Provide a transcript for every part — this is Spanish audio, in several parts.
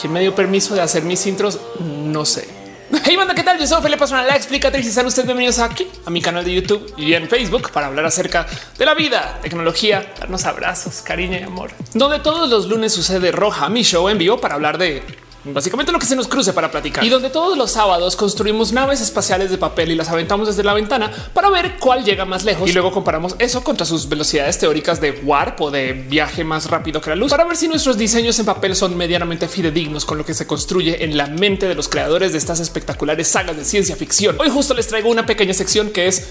¿Quién me dio permiso de hacer mis intros? No sé. Hey banda, ¿qué tal? Yo soy Felipe Personal, la explicatriz y sean ustedes bienvenidos aquí a mi canal de YouTube y en Facebook para hablar acerca de la vida, tecnología, darnos abrazos, cariño y amor. Donde todos los lunes sucede Roja, mi show en vivo para hablar de Básicamente lo que se nos cruce para platicar y donde todos los sábados construimos naves espaciales de papel y las aventamos desde la ventana para ver cuál llega más lejos y luego comparamos eso contra sus velocidades teóricas de warp o de viaje más rápido que la luz para ver si nuestros diseños en papel son medianamente fidedignos con lo que se construye en la mente de los creadores de estas espectaculares sagas de ciencia ficción. Hoy justo les traigo una pequeña sección que es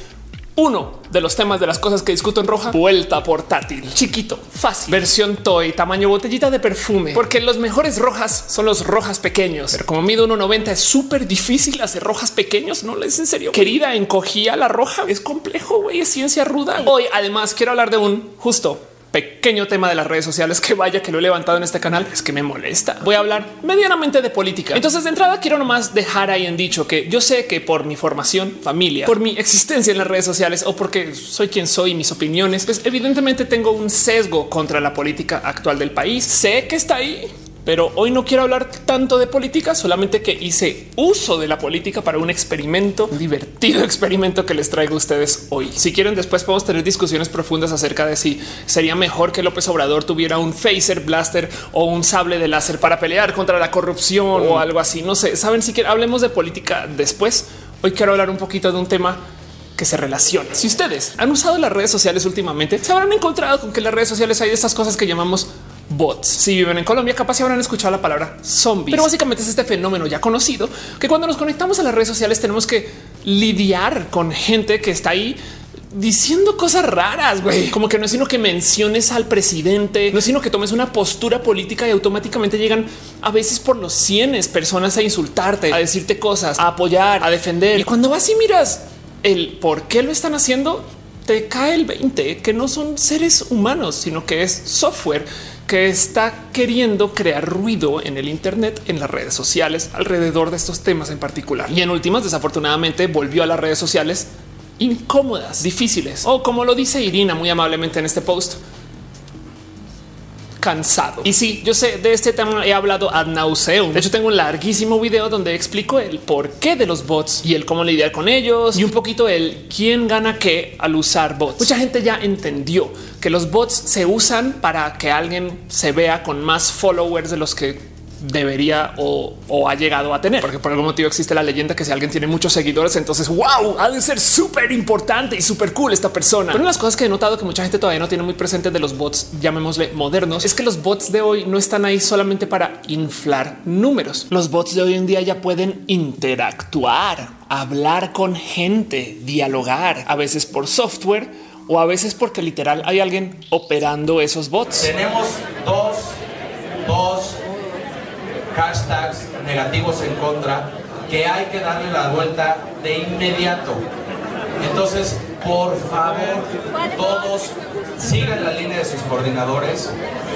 uno de los temas de las cosas que discuto en roja, vuelta portátil, chiquito, fácil, versión toy, tamaño botellita de perfume, porque los mejores rojas son los rojas pequeños. Pero como mido 1.90 es súper difícil hacer rojas pequeños. No es en serio. Querida, encogía la roja. Es complejo, güey, es ciencia ruda. Hoy además quiero hablar de un justo pequeño tema de las redes sociales que vaya que lo he levantado en este canal es que me molesta. Voy a hablar medianamente de política. Entonces de entrada quiero nomás dejar ahí en dicho que yo sé que por mi formación, familia, por mi existencia en las redes sociales o porque soy quien soy y mis opiniones, pues evidentemente tengo un sesgo contra la política actual del país. Sé que está ahí pero hoy no quiero hablar tanto de política, solamente que hice uso de la política para un experimento, divertido experimento que les traigo a ustedes hoy. Si quieren, después podemos tener discusiones profundas acerca de si sería mejor que López Obrador tuviera un phaser blaster o un sable de láser para pelear contra la corrupción o algo así. No sé, saben si quieren, hablemos de política después. Hoy quiero hablar un poquito de un tema que se relaciona. Si ustedes han usado las redes sociales últimamente, se habrán encontrado con que en las redes sociales hay estas cosas que llamamos bots. Si viven en Colombia, capaz si habrán escuchado la palabra zombie, pero básicamente es este fenómeno ya conocido que cuando nos conectamos a las redes sociales tenemos que lidiar con gente que está ahí diciendo cosas raras, güey. Como que no es sino que menciones al presidente, no es sino que tomes una postura política y automáticamente llegan a veces por los cienes personas a insultarte, a decirte cosas, a apoyar, a defender. Y cuando vas y miras el por qué lo están haciendo, te cae el 20 que no son seres humanos, sino que es software que está queriendo crear ruido en el Internet, en las redes sociales, alrededor de estos temas en particular. Y en últimas, desafortunadamente, volvió a las redes sociales incómodas, difíciles, o como lo dice Irina muy amablemente en este post, cansado. Y sí, yo sé de este tema he hablado ad nauseum. De hecho, tengo un larguísimo video donde explico el por qué de los bots y el cómo lidiar con ellos y un poquito el quién gana qué al usar bots. Mucha gente ya entendió que los bots se usan para que alguien se vea con más followers de los que debería o, ha llegado a tener, porque por algún motivo existe la leyenda que si alguien tiene muchos seguidores, entonces wow, ha de ser súper importante y súper cool esta persona. Pero una de las cosas que he notado que mucha gente todavía no tiene muy presente de los bots, llamémosle modernos, es que los bots de hoy no están ahí solamente para inflar números. Los bots de hoy en día ya pueden interactuar, hablar con gente, dialogar, a veces por software o a veces porque literal hay alguien operando esos bots. Tenemos dos, dos hashtags negativos en contra que hay que darle la vuelta de inmediato. Entonces, por favor, todos sigan la línea de sus coordinadores.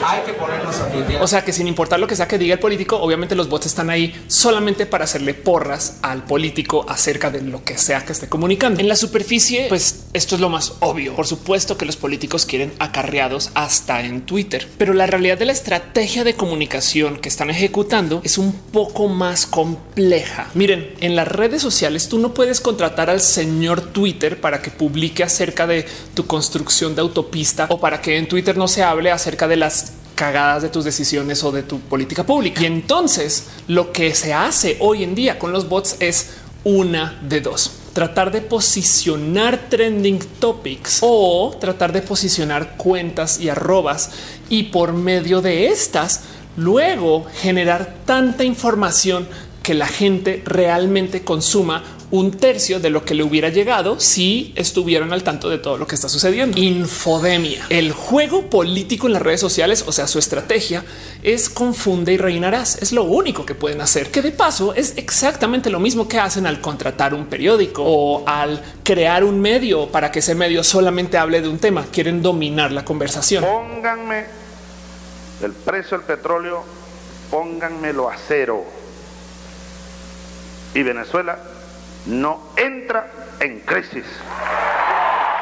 Hay que ponernos a tuitear. O sea que sin importar lo que sea que diga el político, obviamente los bots están ahí solamente para hacerle porras al político acerca de lo que sea que esté comunicando. En la superficie, pues esto es lo más obvio. Por supuesto que los políticos quieren acarreados hasta en Twitter, pero la realidad de la estrategia de comunicación que están ejecutando es un poco más compleja. Miren, en las redes sociales tú no puedes contratar al señor Twitter para que publique acerca de tu construcción de autopista o para que en Twitter no se hable acerca de las cagadas de tus decisiones o de tu política pública. Y entonces lo que se hace hoy en día con los bots es una de dos. Tratar de posicionar trending topics o tratar de posicionar cuentas y arrobas y por medio de estas luego generar tanta información que la gente realmente consuma un tercio de lo que le hubiera llegado si estuvieran al tanto de todo lo que está sucediendo. Infodemia. El juego político en las redes sociales, o sea, su estrategia es confunde y reinarás. Es lo único que pueden hacer, que de paso es exactamente lo mismo que hacen al contratar un periódico o al crear un medio para que ese medio solamente hable de un tema. Quieren dominar la conversación. Pónganme el precio del petróleo, pónganmelo a cero. Y Venezuela no entra en crisis.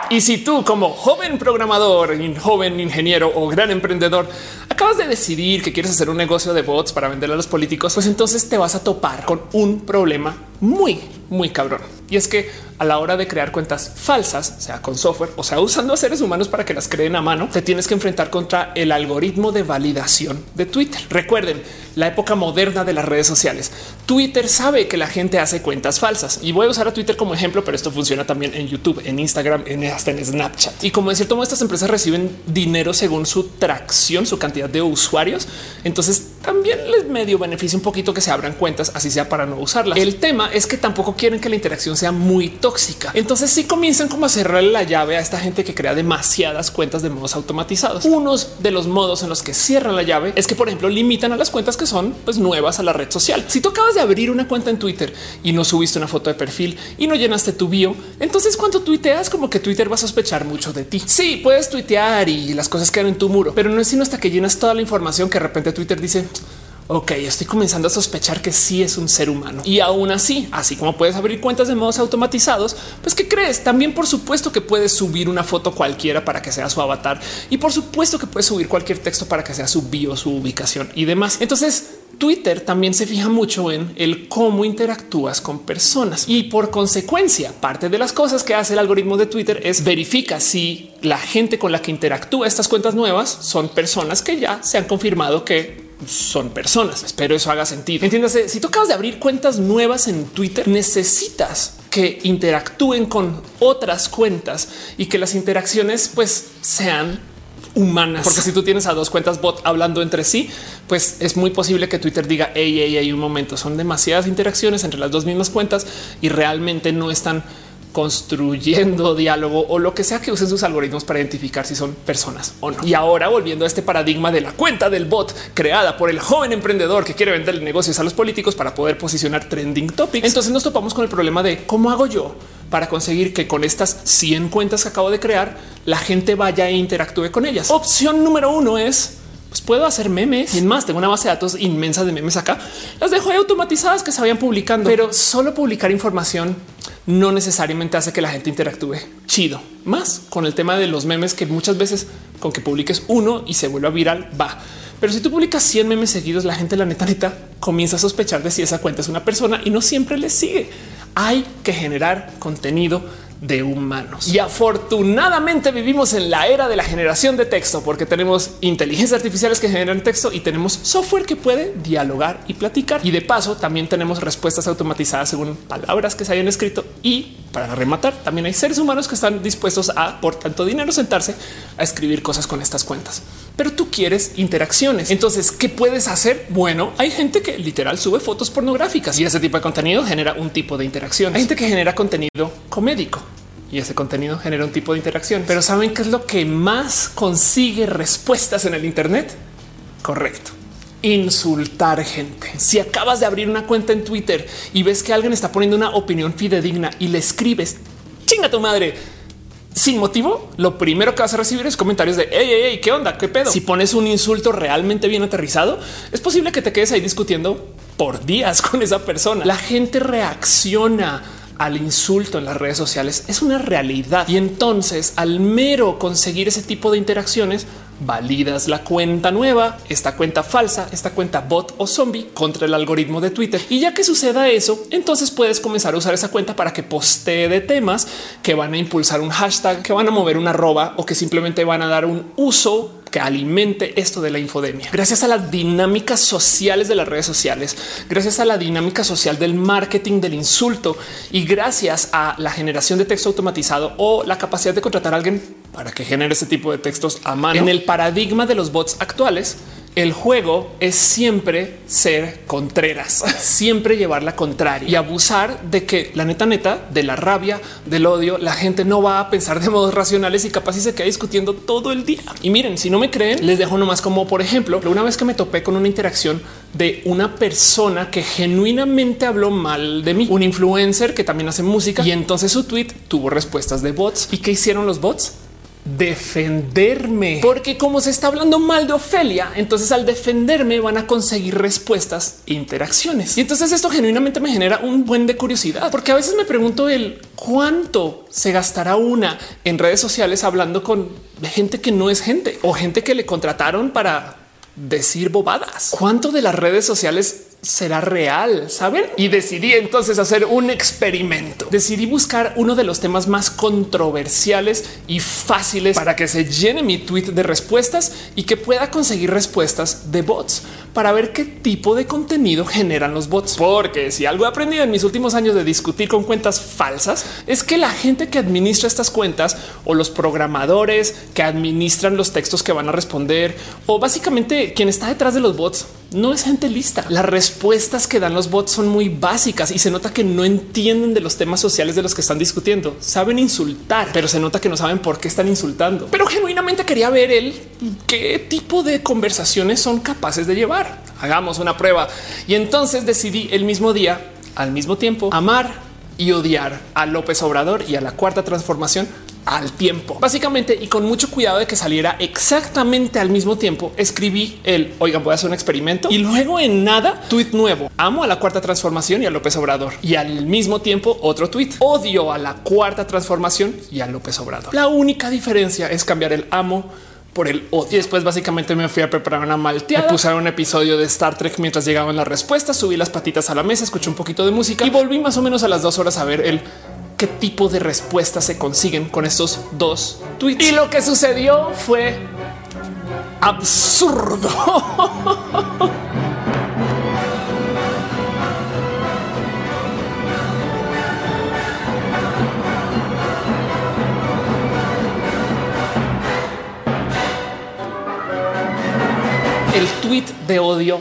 Y si tú como joven programador, joven ingeniero o gran emprendedor acabas de decidir que quieres hacer un negocio de bots para vender a los políticos, pues entonces te vas a topar con un problema muy, muy cabrón. Y es que a la hora de crear cuentas falsas, sea con software o sea usando a seres humanos para que las creen a mano, te tienes que enfrentar contra el algoritmo de validación de Twitter. Recuerden la época moderna de las redes sociales. Twitter sabe que la gente hace cuentas falsas y voy a usar a Twitter como ejemplo, pero esto funciona también en YouTube, en Instagram, en hasta en Snapchat. Y como en cierto modo estas empresas reciben dinero según su tracción, su cantidad de usuarios, entonces también les medio beneficia un poquito que se abran cuentas, así sea para no usarlas. El tema es que tampoco quieren que la interacción sea muy tóxica. Entonces sí comienzan como a cerrarle la llave a esta gente que crea demasiadas cuentas de modos automatizados. Unos de los modos en los que cierran la llave es que, por ejemplo, limitan a las cuentas que son pues, nuevas a la red social. Si tú acabas de abrir una cuenta en Twitter y no subiste una foto de perfil y no llenaste tu bio, entonces cuando tuiteas como que Twitter va a sospechar mucho de ti. Sí, puedes tuitear y las cosas quedan en tu muro, pero no es sino hasta que llenas toda la información que de repente Twitter dice ok, estoy comenzando a sospechar que sí es un ser humano. Y aún así, así como puedes abrir cuentas de modos automatizados, pues ¿qué crees? También por supuesto que puedes subir una foto cualquiera para que sea su avatar y por supuesto que puedes subir cualquier texto para que sea su bio, su ubicación y demás. Entonces, Twitter también se fija mucho en el cómo interactúas con personas y por consecuencia parte de las cosas que hace el algoritmo de Twitter es verifica si la gente con la que interactúa estas cuentas nuevas son personas que ya se han confirmado que son personas. Espero eso haga sentido. Entiéndase, si tú acabas de abrir cuentas nuevas en Twitter, necesitas que interactúen con otras cuentas y que las interacciones pues sean humanas. Porque si tú tienes a dos cuentas bot hablando entre sí, pues es muy posible que Twitter diga, hey, hey, hey, un momento, son demasiadas interacciones entre las dos mismas cuentas y realmente no están construyendo diálogo o lo que sea que usen sus algoritmos para identificar si son personas o no. Y ahora volviendo a este paradigma de la cuenta del bot creada por el joven emprendedor que quiere vender negocios a los políticos para poder posicionar trending topics. Entonces nos topamos con el problema de cómo hago yo para conseguir que con estas 100 cuentas que acabo de crear, la gente vaya e interactúe con ellas. Opción número uno es pues puedo hacer memes y más. Tengo una base de datos inmensa de memes acá. Las dejo automatizadas que se vayan publicando, pero solo publicar información no necesariamente hace que la gente interactúe chido. Más con el tema de los memes que muchas veces con que publiques uno y se vuelva viral va. Pero si tú publicas 100 memes seguidos, la gente, la neta, comienza a sospechar de si esa cuenta es una persona y no siempre le sigue. Hay que generar contenido de humanos. Y afortunadamente vivimos en la era de la generación de texto porque tenemos inteligencias artificiales que generan texto y tenemos software que puede dialogar y platicar. Y de paso también tenemos respuestas automatizadas según palabras que se hayan escrito. Y para rematar, también hay seres humanos que están dispuestos a, por tanto dinero, sentarse a escribir cosas con estas cuentas. Pero tú quieres interacciones. Entonces, ¿qué puedes hacer? Bueno, hay gente que literal sube fotos pornográficas y ese tipo de contenido genera un tipo de interacción. Hay gente que genera contenido comédico y ese contenido genera un tipo de interacción. Pero saben qué es lo que más consigue respuestas en el Internet? Correcto. Insultar gente. Si acabas de abrir una cuenta en Twitter y ves que alguien está poniendo una opinión fidedigna y le escribes chinga tu madre sin motivo, lo primero que vas a recibir es comentarios de hey, hey, hey, qué onda, qué pedo. Si pones un insulto realmente bien aterrizado, es posible que te quedes ahí discutiendo por días con esa persona. La gente reacciona al insulto en las redes sociales es una realidad. Y entonces al mero conseguir ese tipo de interacciones, validas la cuenta nueva, esta cuenta falsa, esta cuenta bot o zombie contra el algoritmo de Twitter. Y ya que suceda eso, entonces puedes comenzar a usar esa cuenta para que postee de temas que van a impulsar un hashtag, que van a mover una arroba o que simplemente van a dar un uso que alimente esto de la infodemia. Gracias a las dinámicas sociales de las redes sociales, gracias a la dinámica social del marketing del insulto y gracias a la generación de texto automatizado o la capacidad de contratar a alguien para que genere ese tipo de textos a mano. En el paradigma de los bots actuales, el juego es siempre ser contreras, siempre llevar la contraria y abusar de que la neta neta de la rabia, del odio, la gente no va a pensar de modos racionales y capaz y se queda discutiendo todo el día. Y miren, si no me creen, les dejo nomás como por ejemplo, una vez que me topé con una interacción de una persona que genuinamente habló mal de mí, un influencer que también hace música y entonces su tweet tuvo respuestas de bots y qué hicieron los bots defenderme, porque como se está hablando mal de Ofelia, entonces al defenderme van a conseguir respuestas e interacciones. Y entonces esto genuinamente me genera un buen de curiosidad, porque a veces me pregunto el cuánto se gastará una en redes sociales hablando con gente que no es gente o gente que le contrataron para decir bobadas. ¿Cuánto de las redes sociales será real, saben? Y decidí entonces hacer un experimento. Decidí buscar uno de los temas más controversiales y fáciles para que se llene mi tweet de respuestas y que pueda conseguir respuestas de bots para ver qué tipo de contenido generan los bots. Porque si algo he aprendido en mis últimos años de discutir con cuentas falsas es que la gente que administra estas cuentas o los programadores que administran los textos que van a responder o básicamente quien está detrás de los bots no es gente lista. Las respuestas que dan los bots son muy básicas y se nota que no entienden de los temas sociales de los que están discutiendo. Saben insultar, pero se nota que no saben por qué están insultando. Pero genuinamente quería ver el qué tipo de conversaciones son capaces de llevar. Hagamos una prueba. Y entonces decidí el mismo día, al mismo tiempo, amar y odiar a López Obrador y a la cuarta transformación al tiempo. Básicamente, y con mucho cuidado de que saliera exactamente al mismo tiempo, escribí el oigan, voy a hacer un experimento y luego en nada, tweet nuevo. Amo a la cuarta transformación y a López Obrador y al mismo tiempo otro tweet. Odio a la cuarta transformación y a López Obrador. La única diferencia es cambiar el amo por el odio. Y después básicamente me fui a preparar una malteada. Me puse un episodio de Star Trek mientras llegaban las respuestas, subí las patitas a la mesa, escuché un poquito de música y volví más o menos a las dos horas a ver el qué tipo de respuestas se consiguen con estos dos tweets. Y lo que sucedió fue absurdo. El tweet de odio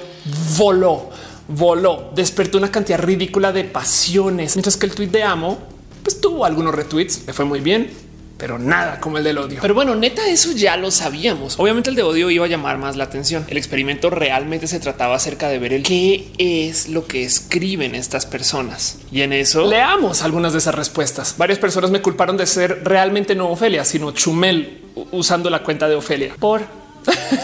voló, voló, despertó una cantidad ridícula de pasiones, mientras que el tweet de amo pues tuvo algunos retweets, le fue muy bien, pero nada como el del odio. Pero bueno, neta, eso ya lo sabíamos. Obviamente el de odio iba a llamar más la atención. El experimento realmente se trataba acerca de ver el qué es lo que escriben estas personas. Y en eso leamos algunas de esas respuestas. Varias personas me culparon de ser realmente no Ofelia, sino Chumel usando la cuenta de Ofelia por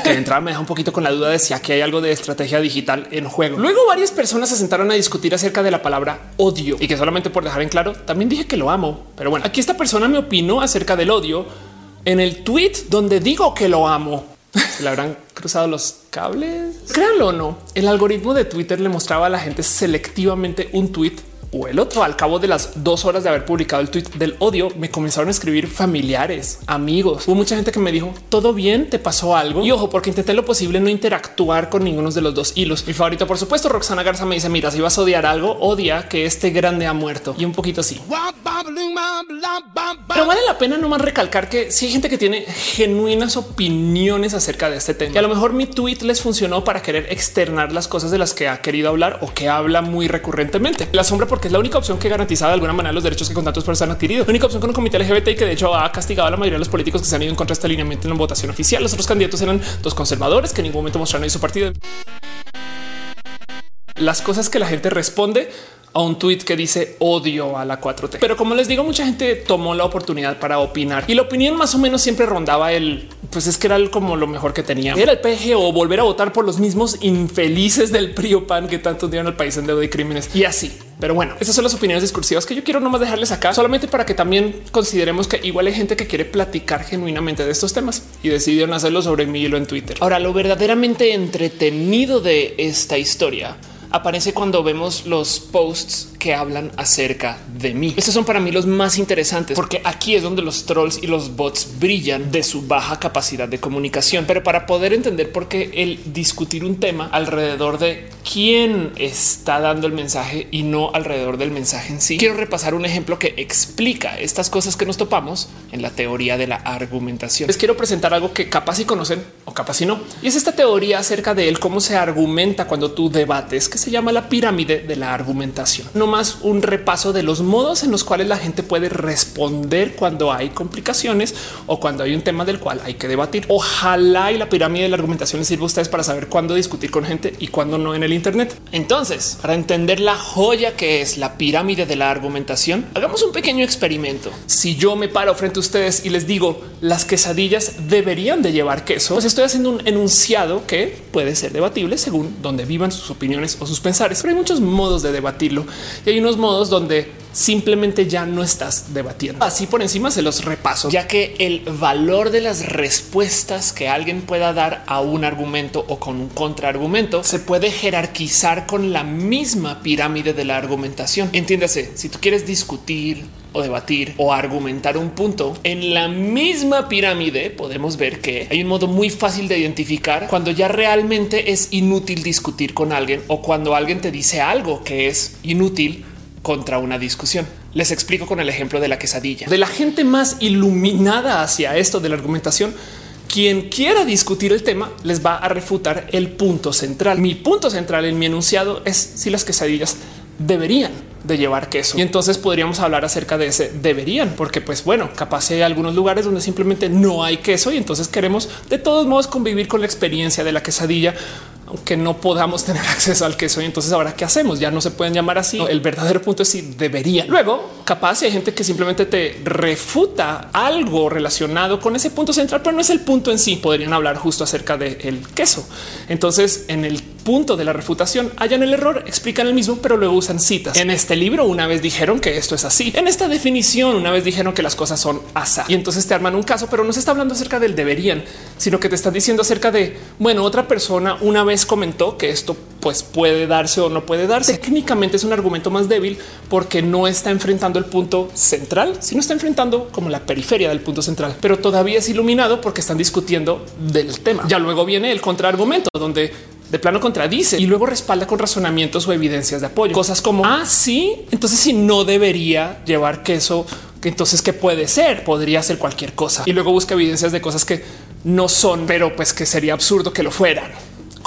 que de entrada me deja un poquito con la duda de si aquí hay algo de estrategia digital en juego. Luego varias personas se sentaron a discutir acerca de la palabra odio y que solamente por dejar en claro, también dije que lo amo. Pero bueno, aquí esta persona me opinó acerca del odio en el tweet donde digo que lo amo. Se le habrán cruzado los cables. Créanlo o no, el algoritmo de Twitter le mostraba a la gente selectivamente un tweet o el otro. Al cabo de las dos horas de haber publicado el tweet del odio, me comenzaron a escribir familiares, amigos. Hubo mucha gente que me dijo todo bien, te pasó algo. Y ojo, porque intenté lo posible no interactuar con ninguno de los dos hilos. Mi favorito, por supuesto, Roxana Garza me dice: Mira, si vas a odiar algo, odia que este grande ha muerto y un poquito así. Pero vale la pena nomás recalcar que si hay gente que tiene genuinas opiniones acerca de este tema y a lo mejor mi tweet les funcionó para querer externar las cosas de las que ha querido hablar o que habla muy recurrentemente. La sombra porque es la única opción que garantiza de alguna manera los derechos que con tantos personas han adquirido. La única opción con un comité LGBT que de hecho ha castigado a la mayoría de los políticos que se han ido en contra de este alineamiento en la votación oficial. Los otros candidatos eran dos conservadores que en ningún momento mostraron su partido. Las cosas que la gente responde a un tweet que dice odio a la 4T. Pero como les digo, mucha gente tomó la oportunidad para opinar y la opinión más o menos siempre rondaba el pues es que era como lo mejor que tenía. Era el o volver a votar por los mismos infelices del PRI PAN que tanto dieron al país en deuda y crímenes y así. Pero bueno, esas son las opiniones discursivas que yo quiero nomás dejarles acá solamente para que también consideremos que igual hay gente que quiere platicar genuinamente de estos temas y decidieron hacerlo sobre mi hilo en Twitter. Ahora, lo verdaderamente entretenido de esta historia aparece cuando vemos los posts que hablan acerca de mí. Estos son para mí los más interesantes porque aquí es donde los trolls y los bots brillan de su baja capacidad de comunicación. Pero para poder entender por qué el discutir un tema alrededor de quién está dando el mensaje y no alrededor del mensaje en sí, quiero repasar un ejemplo que explica estas cosas que nos topamos en la teoría de la argumentación. Les quiero presentar algo que capaz y conocen o capaz y no. Y es esta teoría acerca de él, cómo se argumenta cuando tú debates, se llama la pirámide de la argumentación. No más un repaso de los modos en los cuales la gente puede responder cuando hay complicaciones o cuando hay un tema del cual hay que debatir. Ojalá y la pirámide de la argumentación les sirva a ustedes para saber cuándo discutir con gente y cuándo no en el Internet. Entonces, para entender la joya que es la pirámide de la argumentación, hagamos un pequeño experimento. Si yo me paro frente a ustedes y les digo las quesadillas deberían de llevar queso, pues estoy haciendo un enunciado que puede ser debatible según donde vivan sus opiniones sus pensares. Pero hay muchos modos de debatirlo y hay unos modos donde simplemente ya no estás debatiendo. Así por encima se los repaso, ya que el valor de las respuestas que alguien pueda dar a un argumento o con un contraargumento se puede jerarquizar con la misma pirámide de la argumentación. Entiéndase, si tú quieres discutir o debatir o argumentar un punto en la misma pirámide, podemos ver que hay un modo muy fácil de identificar cuando ya realmente es inútil discutir con alguien o cuando alguien te dice algo que es inútil contra una discusión. Les explico con el ejemplo de la quesadilla. De la gente más iluminada hacia esto de la argumentación, quien quiera discutir el tema les va a refutar el punto central. Mi punto central en mi enunciado es si las quesadillas deberían de llevar queso. Y entonces podríamos hablar acerca de ese deberían, porque pues bueno, capaz hay algunos lugares donde simplemente no hay queso y entonces queremos de todos modos convivir con la experiencia de la quesadilla aunque no podamos tener acceso al queso. Y entonces ahora qué hacemos? Ya no se pueden llamar así. El verdadero punto es si debería. Luego, capaz hay gente que simplemente te refuta algo relacionado con ese punto central, pero no es el punto en sí. Podrían hablar justo acerca del queso. Entonces, en el punto de la refutación hallan el error, explican el mismo, pero luego usan citas. En este libro una vez dijeron que esto es así. En esta definición una vez dijeron que las cosas son asa y entonces te arman un caso, pero no se está hablando acerca del deberían, sino que te están diciendo acerca de, bueno, otra persona una vez comentó que esto pues puede darse o no puede darse. Técnicamente es un argumento más débil porque no está enfrentando el punto central, sino está enfrentando como la periferia del punto central, pero todavía es iluminado porque están discutiendo del tema. Ya luego viene el contraargumento donde de plano contradice y luego respalda con razonamientos o evidencias de apoyo. Cosas como ah, sí, entonces si no debería llevar queso, que entonces qué puede ser? Podría ser cualquier cosa y luego busca evidencias de cosas que no son, pero pues que sería absurdo que lo fueran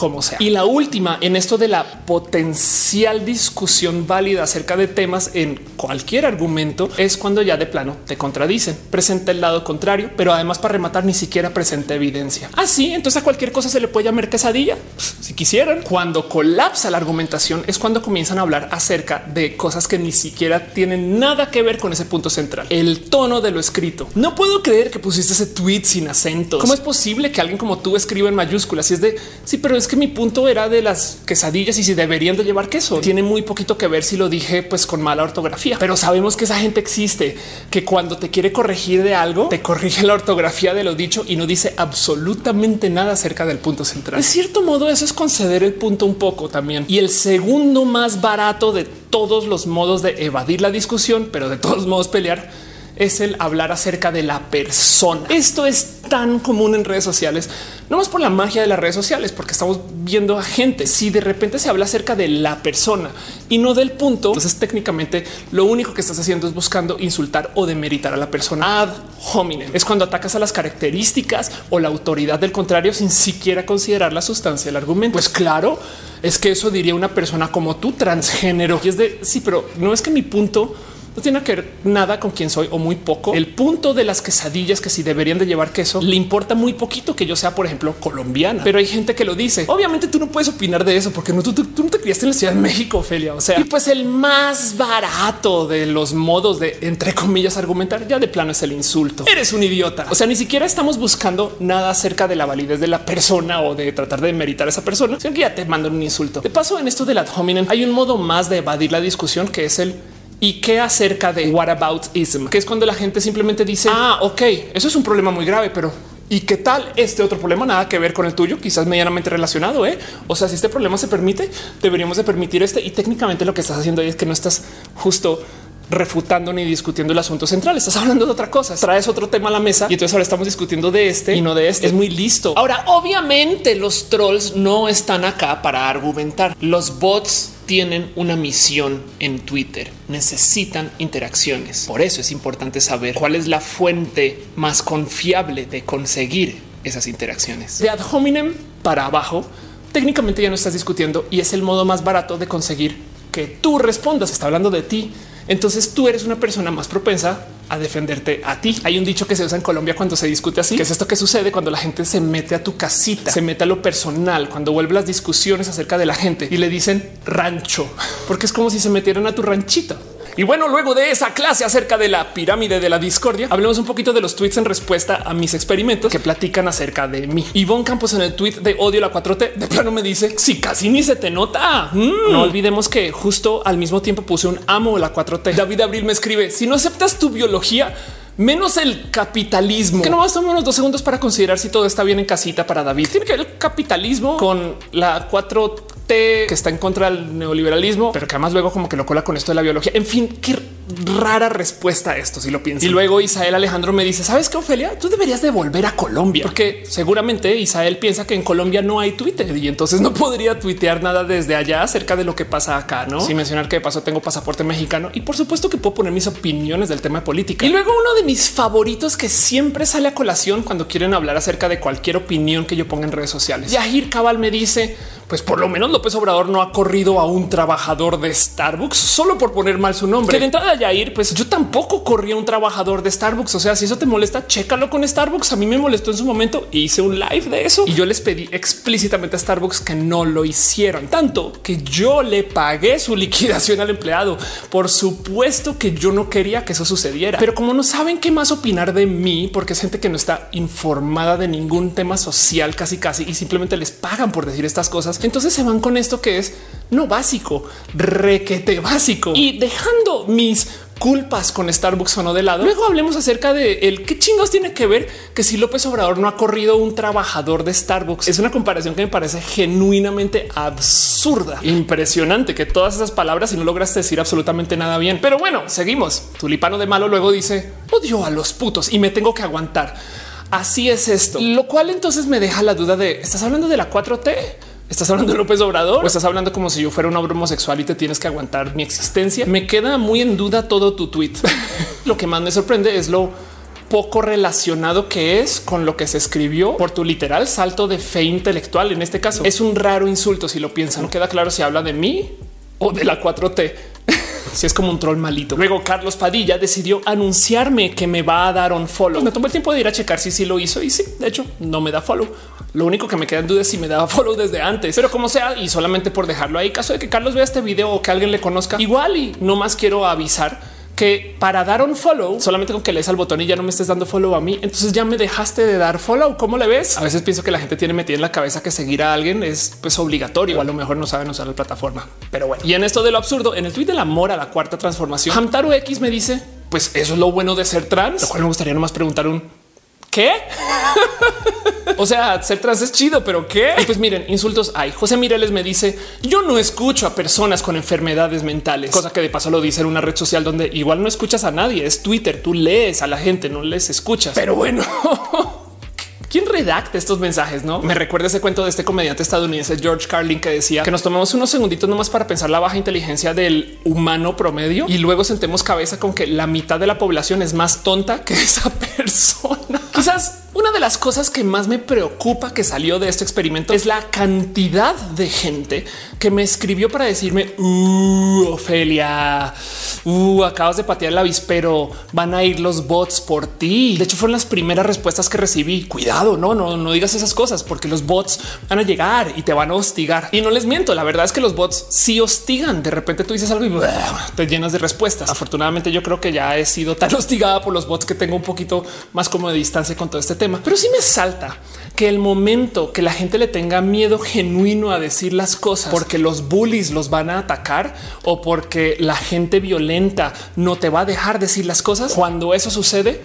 como sea. Y la última en esto de la potencial discusión válida acerca de temas en cualquier argumento es cuando ya de plano te contradicen. Presenta el lado contrario, pero además para rematar ni siquiera presenta evidencia. Así, entonces a cualquier cosa se le puede llamar quesadilla si quisieran. Cuando colapsa la argumentación es cuando comienzan a hablar acerca de cosas que ni siquiera tienen nada que ver con ese punto central. El tono de lo escrito. No puedo creer que pusiste ese tweet sin acentos. ¿Cómo es posible que alguien como tú escriba en mayúsculas? Y es de sí, pero es que mi punto era de las quesadillas y si deberían de llevar queso. Tiene muy poquito que ver si lo dije pues con mala ortografía, pero sabemos que esa gente existe, que cuando te quiere corregir de algo, te corrige la ortografía de lo dicho y no dice absolutamente nada acerca del punto central. De cierto modo, eso es conceder el punto un poco también. Y el segundo más barato de todos los modos de evadir la discusión, pero de todos modos pelear es el hablar acerca de la persona. Esto es tan común en redes sociales, no más por la magia de las redes sociales, porque estamos viendo a gente. Si de repente se habla acerca de la persona y no del punto, entonces técnicamente lo único que estás haciendo es buscando insultar o demeritar a la persona ad hominem. Es cuando atacas a las características o la autoridad del contrario sin siquiera considerar la sustancia del argumento. Pues claro, es que eso diría una persona como tú transgénero y es de sí, pero no es que mi punto no tiene que ver nada con quién soy o muy poco. El punto de las quesadillas que si deberían de llevar queso le importa muy poquito que yo sea, por ejemplo, colombiana, pero hay gente que lo dice. Obviamente tú no puedes opinar de eso porque no, tú, no te criaste en la Ciudad de México, Ophelia. O sea, y pues el más barato de los modos de entre comillas argumentar ya de plano es el insulto. Eres un idiota. O sea, ni siquiera estamos buscando nada acerca de la validez de la persona o de tratar de meritar a esa persona, sino que ya te mandan un insulto. De paso, en esto del ad hominem hay un modo más de evadir la discusión que es el y qué acerca de what about ism, que es cuando la gente simplemente dice, ah, ok, eso es un problema muy grave, pero ¿Y qué tal este otro problema? Nada que ver con el tuyo, quizás medianamente relacionado. ¿eh? O sea, si este problema se permite, deberíamos de permitir este. Y técnicamente lo que estás haciendo ahí es que no estás justo refutando ni discutiendo el asunto central. Estás hablando de otra cosa. Traes otro tema a la mesa y entonces ahora estamos discutiendo de este y no de este. Es muy listo. Ahora, obviamente los trolls no están acá para argumentar. Los bots tienen una misión en Twitter. Necesitan interacciones. Por eso es importante saber cuál es la fuente más confiable de conseguir esas interacciones. De ad hominem para abajo técnicamente ya no estás discutiendo y es el modo más barato de conseguir que tú respondas. Está hablando de ti. Entonces tú eres una persona más propensa a defenderte a ti. Hay un dicho que se usa en Colombia cuando se discute así, que es esto que sucede cuando la gente se mete a tu casita, se mete a lo personal, cuando vuelve las discusiones acerca de la gente y le dicen rancho, porque es como si se metieran a tu ranchito. Y bueno, luego de esa clase acerca de la pirámide de la discordia, hablemos un poquito de los tweets en respuesta a mis experimentos que platican acerca de mí. Ivonne Campos en el tweet de odio la 4T de plano me dice si casi ni se te nota. Mm. No olvidemos que justo al mismo tiempo puse un amo la 4T. David Abril me escribe si no aceptas tu biología, menos el capitalismo. Que no más unos dos segundos para considerar si todo está bien en casita para David. Tiene que ver el capitalismo con la 4T que está en contra del neoliberalismo, pero que además luego como que lo cola con esto de la biología. En fin, qué rara respuesta a esto si lo piensas. Y luego Isael Alejandro me dice, ¿sabes qué, Ofelia? Tú deberías de volver a Colombia, porque seguramente Isael piensa que en Colombia no hay Twitter y entonces no podría tuitear nada desde allá acerca de lo que pasa acá, ¿no? Sin mencionar que de paso tengo pasaporte mexicano y por supuesto que puedo poner mis opiniones del tema de política. Y luego uno de mis favoritos que siempre sale a colación cuando quieren hablar acerca de cualquier opinión que yo ponga en redes sociales. Yahir Cabal me dice, pues por lo menos López Obrador no ha corrido a un trabajador de Starbucks solo por poner mal su nombre. Que de entrada Yair, pues yo tampoco corrí a un trabajador de Starbucks. O sea, si eso te molesta, chécalo con Starbucks. A mí me molestó en su momento hice un live de eso y yo les pedí explícitamente a Starbucks que no lo hicieran, tanto que yo le pagué su liquidación al empleado. Por supuesto que yo no quería que eso sucediera, pero como no saben qué más opinar de mí, porque es gente que no está informada de ningún tema social casi casi y simplemente les pagan por decir estas cosas, entonces se van con esto que es no básico, requete básico y dejando mis culpas con Starbucks o no de lado. Luego hablemos acerca de el qué chingos tiene que ver que si López Obrador no ha corrido un trabajador de Starbucks. Es una comparación que me parece genuinamente absurda, impresionante que todas esas palabras y no lograste decir absolutamente nada bien. Pero bueno, seguimos. Tulipano de malo luego dice odio a los putos y me tengo que aguantar. Así es esto, lo cual entonces me deja la duda de estás hablando de la 4T. ¿Estás hablando de López Obrador o estás hablando como si yo fuera un hombre homosexual y te tienes que aguantar mi existencia? Me queda muy en duda todo tu tweet. lo que más me sorprende es lo poco relacionado que es con lo que se escribió por tu literal salto de fe intelectual. En este caso es un raro insulto si lo piensan. No queda claro si habla de mí o de la 4T. si es como un troll malito. Luego Carlos Padilla decidió anunciarme que me va a dar un follow. me tomó el tiempo de ir a checar si sí lo hizo y sí, de hecho no me da follow. Lo único que me queda en duda es si me daba follow desde antes, pero como sea, y solamente por dejarlo ahí, caso de que Carlos vea este video o que alguien le conozca, igual y no más quiero avisar que para dar un follow, solamente con que lees al botón y ya no me estés dando follow a mí, entonces ya me dejaste de dar follow. ¿Cómo le ves? A veces pienso que la gente tiene metida en la cabeza que seguir a alguien es pues obligatorio a lo mejor no saben usar la plataforma. Pero bueno, y en esto de lo absurdo, en el tweet del amor a la cuarta transformación, Hamtaru X me dice, pues eso es lo bueno de ser trans, lo cual me gustaría nomás preguntar un ¿Qué? o sea, ser trans es chido, pero qué? pues miren, insultos hay. José Mireles me dice: Yo no escucho a personas con enfermedades mentales, cosa que de paso lo dice en una red social donde igual no escuchas a nadie. Es Twitter. Tú lees a la gente, no les escuchas. Pero bueno, ¿Quién redacta estos mensajes? No me recuerda ese cuento de este comediante estadounidense George Carlin que decía que nos tomamos unos segunditos nomás para pensar la baja inteligencia del humano promedio y luego sentemos cabeza con que la mitad de la población es más tonta que esa persona. Quizás una de las cosas que más me preocupa que salió de este experimento es la cantidad de gente que me escribió para decirme uh, Ofelia, uh, acabas de patear el avispero, van a ir los bots por ti. De hecho, fueron las primeras respuestas que recibí. Cuidado, no, no, no digas esas cosas porque los bots van a llegar y te van a hostigar. Y no les miento. La verdad es que los bots sí hostigan. De repente tú dices algo y te llenas de respuestas. Afortunadamente, yo creo que ya he sido tan hostigada por los bots que tengo un poquito más como de distancia con todo este tema, pero sí me salta que el momento que la gente le tenga miedo genuino a decir las cosas porque los bullies los van a atacar o porque la gente violenta no te va a dejar decir las cosas. Cuando eso sucede,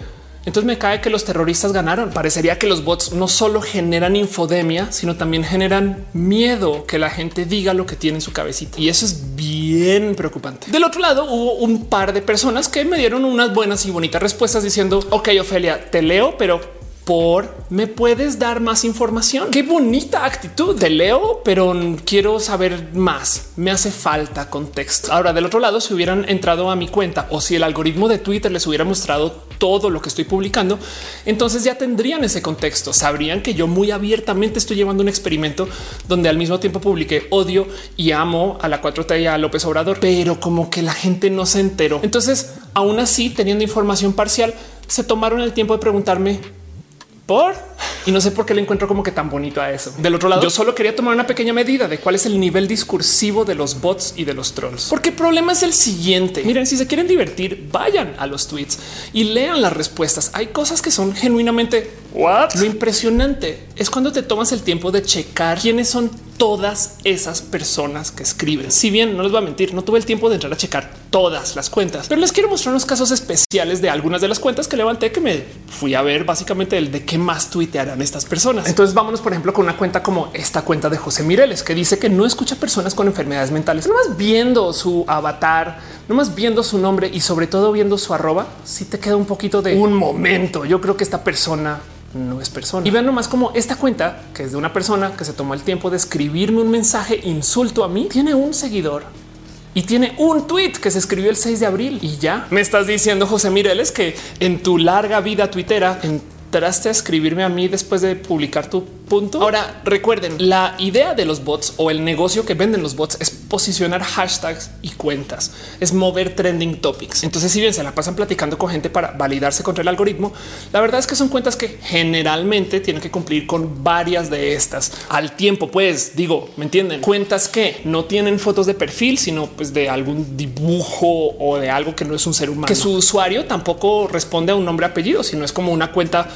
entonces me cae que los terroristas ganaron. Parecería que los bots no solo generan infodemia, sino también generan miedo que la gente diga lo que tiene en su cabecita. Y eso es bien preocupante. Del otro lado hubo un par de personas que me dieron unas buenas y bonitas respuestas diciendo, ok, Ofelia, te leo, pero por me puedes dar más información. Qué bonita actitud de leo, pero quiero saber más. Me hace falta contexto. Ahora, del otro lado, si hubieran entrado a mi cuenta o si el algoritmo de Twitter les hubiera mostrado todo lo que estoy publicando, entonces ya tendrían ese contexto. Sabrían que yo muy abiertamente estoy llevando un experimento donde al mismo tiempo publiqué odio y amo a la 4T y a López Obrador, pero como que la gente no se enteró. Entonces, aún así, teniendo información parcial, se tomaron el tiempo de preguntarme por y no sé por qué le encuentro como que tan bonito a eso. Del otro lado, yo solo quería tomar una pequeña medida de cuál es el nivel discursivo de los bots y de los trolls, porque el problema es el siguiente. Miren, si se quieren divertir, vayan a los tweets y lean las respuestas. Hay cosas que son genuinamente what? Lo impresionante es cuando te tomas el tiempo de checar quiénes son todas esas personas que escriben. Si bien no les voy a mentir, no tuve el tiempo de entrar a checar todas las cuentas, pero les quiero mostrar unos casos especiales de algunas de las cuentas que levanté que me fui a ver básicamente el de qué más tuitearán estas personas. Entonces vámonos, por ejemplo, con una cuenta como esta cuenta de José Mireles, que dice que no escucha personas con enfermedades mentales. No más viendo su avatar, no más viendo su nombre y sobre todo viendo su arroba, si te queda un poquito de un momento. Yo creo que esta persona no es persona. Y vean nomás como esta cuenta, que es de una persona que se tomó el tiempo de escribirme un mensaje insulto a mí, tiene un seguidor y tiene un tweet que se escribió el 6 de abril y ya me estás diciendo José Mireles que en tu larga vida tuitera entraste a escribirme a mí después de publicar tu punto. Ahora recuerden la idea de los bots o el negocio que venden los bots es posicionar hashtags y cuentas, es mover trending topics. Entonces, si bien se la pasan platicando con gente para validarse contra el algoritmo, la verdad es que son cuentas que generalmente tienen que cumplir con varias de estas al tiempo. Pues digo, me entienden cuentas que no tienen fotos de perfil, sino pues de algún dibujo o de algo que no es un ser humano, que su usuario tampoco responde a un nombre apellido, sino es como una cuenta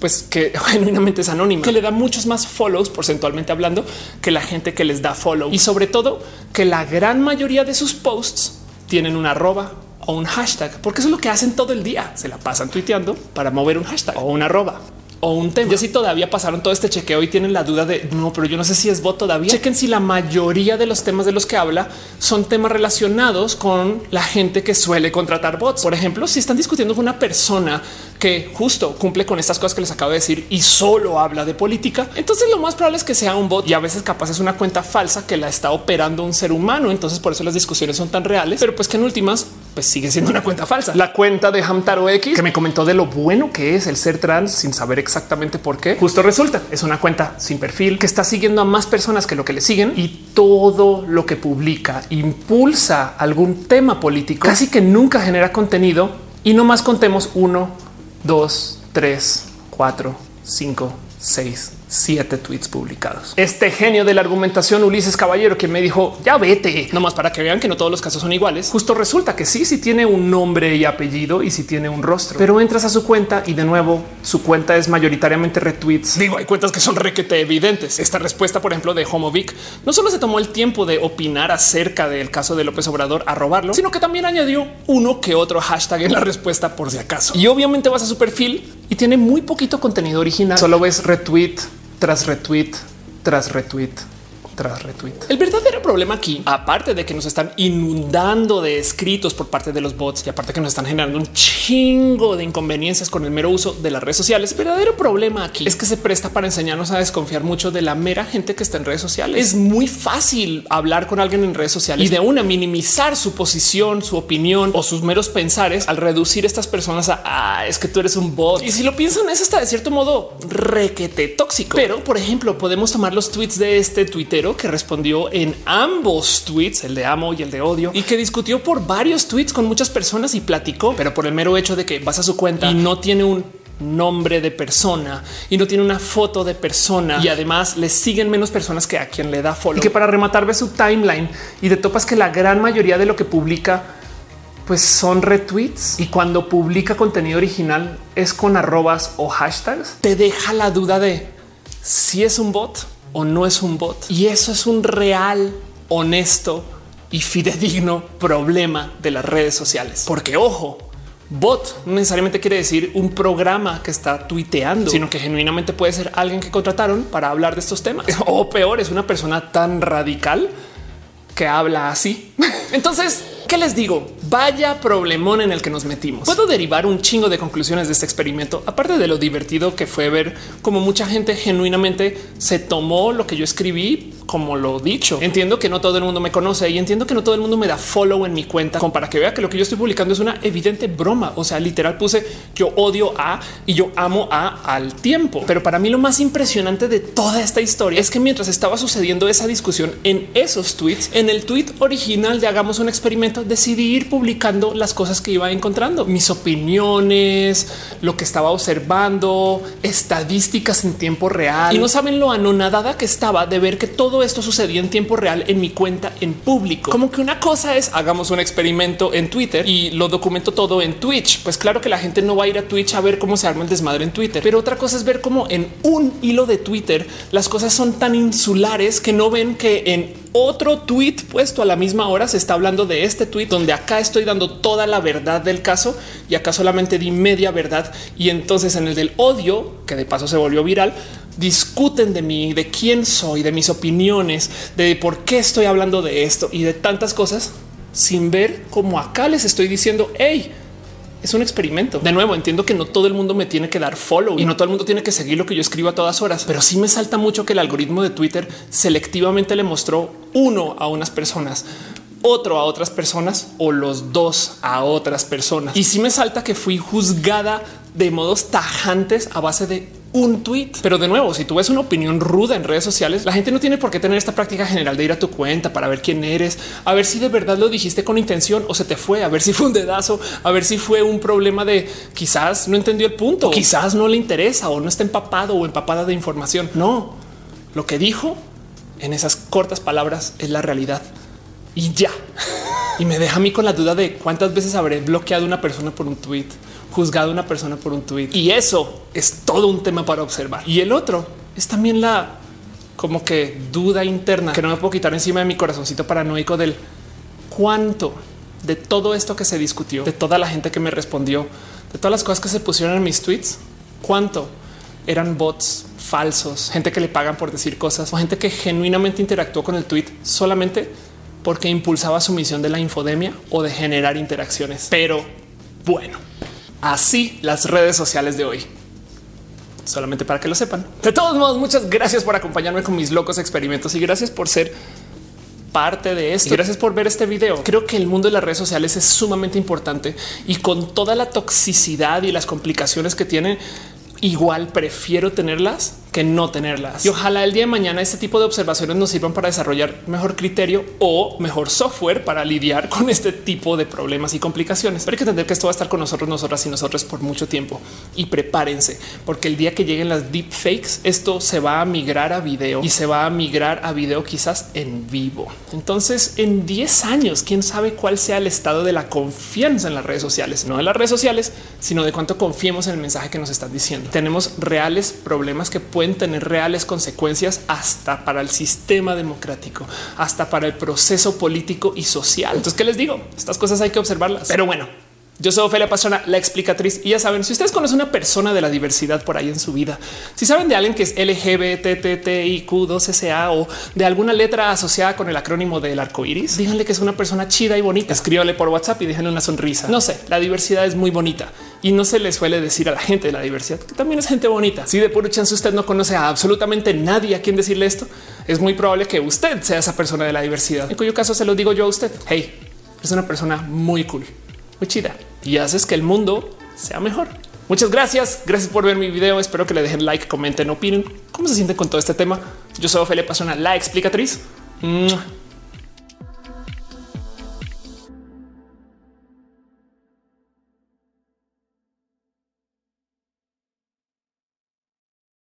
pues que genuinamente es anónima, que le da muchos más follows porcentualmente hablando que la gente que les da follow. Y sobre todo que la gran mayoría de sus posts tienen una arroba o un hashtag, porque eso es lo que hacen todo el día. Se la pasan tuiteando para mover un hashtag o una arroba o un tema. Yo si todavía pasaron todo este chequeo y tienen la duda de no, pero yo no sé si es bot todavía. Chequen si la mayoría de los temas de los que habla son temas relacionados con la gente que suele contratar bots. Por ejemplo, si están discutiendo con una persona que justo cumple con estas cosas que les acabo de decir y solo habla de política, entonces lo más probable es que sea un bot y a veces capaz es una cuenta falsa que la está operando un ser humano. Entonces por eso las discusiones son tan reales, pero pues que en últimas pues sigue siendo una cuenta falsa. La cuenta de Hamtaro X que me comentó de lo bueno que es el ser trans sin saber exactamente por qué. Justo resulta es una cuenta sin perfil que está siguiendo a más personas que lo que le siguen y todo lo que publica impulsa algún tema político. Casi que nunca genera contenido y no más contemos uno, dos, tres, cuatro, cinco, seis, siete tweets publicados. Este genio de la argumentación Ulises Caballero que me dijo ya vete nomás para que vean que no todos los casos son iguales. Justo resulta que sí, sí tiene un nombre y apellido y si sí tiene un rostro, pero entras a su cuenta y de nuevo su cuenta es mayoritariamente retweets. Digo, hay cuentas que son requete evidentes. Esta respuesta, por ejemplo, de Homovic no solo se tomó el tiempo de opinar acerca del caso de López Obrador a robarlo, sino que también añadió uno que otro hashtag en la respuesta por si acaso. Y obviamente vas a su perfil y tiene muy poquito contenido original. Solo ves retweet tras retweet, tras retweet, tras retweet. El verdadero problema aquí, aparte de que nos están inundando de escritos por parte de los bots y aparte que nos están generando un chingo de inconveniencias con el mero uso de las redes sociales, el verdadero problema aquí es que se presta para enseñarnos a desconfiar mucho de la mera gente que está en redes sociales. Es muy fácil hablar con alguien en redes sociales y de una minimizar su posición, su opinión o sus meros pensares al reducir estas personas a ah, es que tú eres un bot. Y si lo piensan, es hasta de cierto modo requete tóxico. Pero, por ejemplo, podemos tomar los tweets de este tuitero que respondió en ambos tweets, el de amo y el de odio, y que discutió por varios tweets con muchas personas y platicó, pero por el mero hecho de que vas a su cuenta y no tiene un nombre de persona y no tiene una foto de persona y además le siguen menos personas que a quien le da follow. Y que para rematar ve su timeline y de topas que la gran mayoría de lo que publica pues son retweets y cuando publica contenido original es con arrobas o hashtags, te deja la duda de si es un bot o no es un bot. Y eso es un real, honesto y fidedigno problema de las redes sociales. Porque ojo, bot no necesariamente quiere decir un programa que está tuiteando, sino que genuinamente puede ser alguien que contrataron para hablar de estos temas. O peor, es una persona tan radical que habla así. Entonces, ¿qué les digo? Vaya problemón en el que nos metimos. Puedo derivar un chingo de conclusiones de este experimento, aparte de lo divertido que fue ver cómo mucha gente genuinamente se tomó lo que yo escribí como lo dicho. Entiendo que no todo el mundo me conoce y entiendo que no todo el mundo me da follow en mi cuenta como para que vea que lo que yo estoy publicando es una evidente broma. O sea, literal puse yo odio a y yo amo a al tiempo. Pero para mí lo más impresionante de toda esta historia es que mientras estaba sucediendo esa discusión en esos tweets, en el tweet original de hagamos un experimento, decidí ir publicando las cosas que iba encontrando, mis opiniones, lo que estaba observando, estadísticas en tiempo real. Y no saben lo anonadada que estaba de ver que todo esto sucedía en tiempo real en mi cuenta en público. Como que una cosa es hagamos un experimento en Twitter y lo documento todo en Twitch. Pues claro que la gente no va a ir a Twitch a ver cómo se arma el desmadre en Twitter, pero otra cosa es ver cómo en un hilo de Twitter las cosas son tan insulares que no ven que en otro tweet puesto a la misma hora se está hablando de este tweet donde acá estoy dando toda la verdad del caso y acá solamente di media verdad. Y entonces en el del odio, que de paso se volvió viral, discuten de mí, de quién soy, de mis opiniones, de por qué estoy hablando de esto y de tantas cosas sin ver cómo acá les estoy diciendo, hey, es un experimento. De nuevo, entiendo que no todo el mundo me tiene que dar follow y no todo el mundo tiene que seguir lo que yo escribo a todas horas, pero sí me salta mucho que el algoritmo de Twitter selectivamente le mostró uno a unas personas, otro a otras personas o los dos a otras personas. Y sí me salta que fui juzgada de modos tajantes a base de un tweet. Pero de nuevo, si tú ves una opinión ruda en redes sociales, la gente no tiene por qué tener esta práctica general de ir a tu cuenta para ver quién eres, a ver si de verdad lo dijiste con intención o se te fue, a ver si fue un dedazo, a ver si fue un problema de quizás no entendió el punto, quizás no le interesa o no está empapado o empapada de información. No, lo que dijo en esas cortas palabras es la realidad y ya. Y me deja a mí con la duda de cuántas veces habré bloqueado una persona por un tweet juzgado a una persona por un tweet. Y eso es todo un tema para observar. Y el otro es también la como que duda interna que no me puedo quitar encima de mi corazoncito paranoico del cuánto de todo esto que se discutió, de toda la gente que me respondió, de todas las cosas que se pusieron en mis tweets, cuánto eran bots falsos, gente que le pagan por decir cosas o gente que genuinamente interactuó con el tweet solamente porque impulsaba su misión de la infodemia o de generar interacciones. Pero bueno, así las redes sociales de hoy. Solamente para que lo sepan. De todos modos, muchas gracias por acompañarme con mis locos experimentos y gracias por ser parte de esto. Gracias por ver este video. Creo que el mundo de las redes sociales es sumamente importante y con toda la toxicidad y las complicaciones que tiene, igual prefiero tenerlas que no tenerlas. Y ojalá el día de mañana este tipo de observaciones nos sirvan para desarrollar mejor criterio o mejor software para lidiar con este tipo de problemas y complicaciones. Pero hay que entender que esto va a estar con nosotros, nosotras y nosotros por mucho tiempo. Y prepárense, porque el día que lleguen las deep fakes, esto se va a migrar a video y se va a migrar a video quizás en vivo. Entonces, en 10 años, quién sabe cuál sea el estado de la confianza en las redes sociales, no en las redes sociales, sino de cuánto confiemos en el mensaje que nos están diciendo. Tenemos reales problemas que tener reales consecuencias hasta para el sistema democrático, hasta para el proceso político y social. Entonces, ¿qué les digo? Estas cosas hay que observarlas. Pero bueno, yo soy Ophelia Pastrana, la explicatriz. Y ya saben, si ustedes conocen una persona de la diversidad por ahí en su vida, si saben de alguien que es LGBTTIQ2SA o de alguna letra asociada con el acrónimo del arco iris, díganle que es una persona chida y bonita. Escríbale por WhatsApp y déjenle una sonrisa. No sé, la diversidad es muy bonita y no se le suele decir a la gente de la diversidad que también es gente bonita. Si de puro chance usted no conoce a absolutamente nadie a quien decirle esto, es muy probable que usted sea esa persona de la diversidad, en cuyo caso se lo digo yo a usted. Hey, es una persona muy cool muy chida y haces que el mundo sea mejor. Muchas gracias. Gracias por ver mi video. Espero que le dejen like, comenten, opinen cómo se sienten con todo este tema. Yo soy Ophelia Pasona, la explicatriz.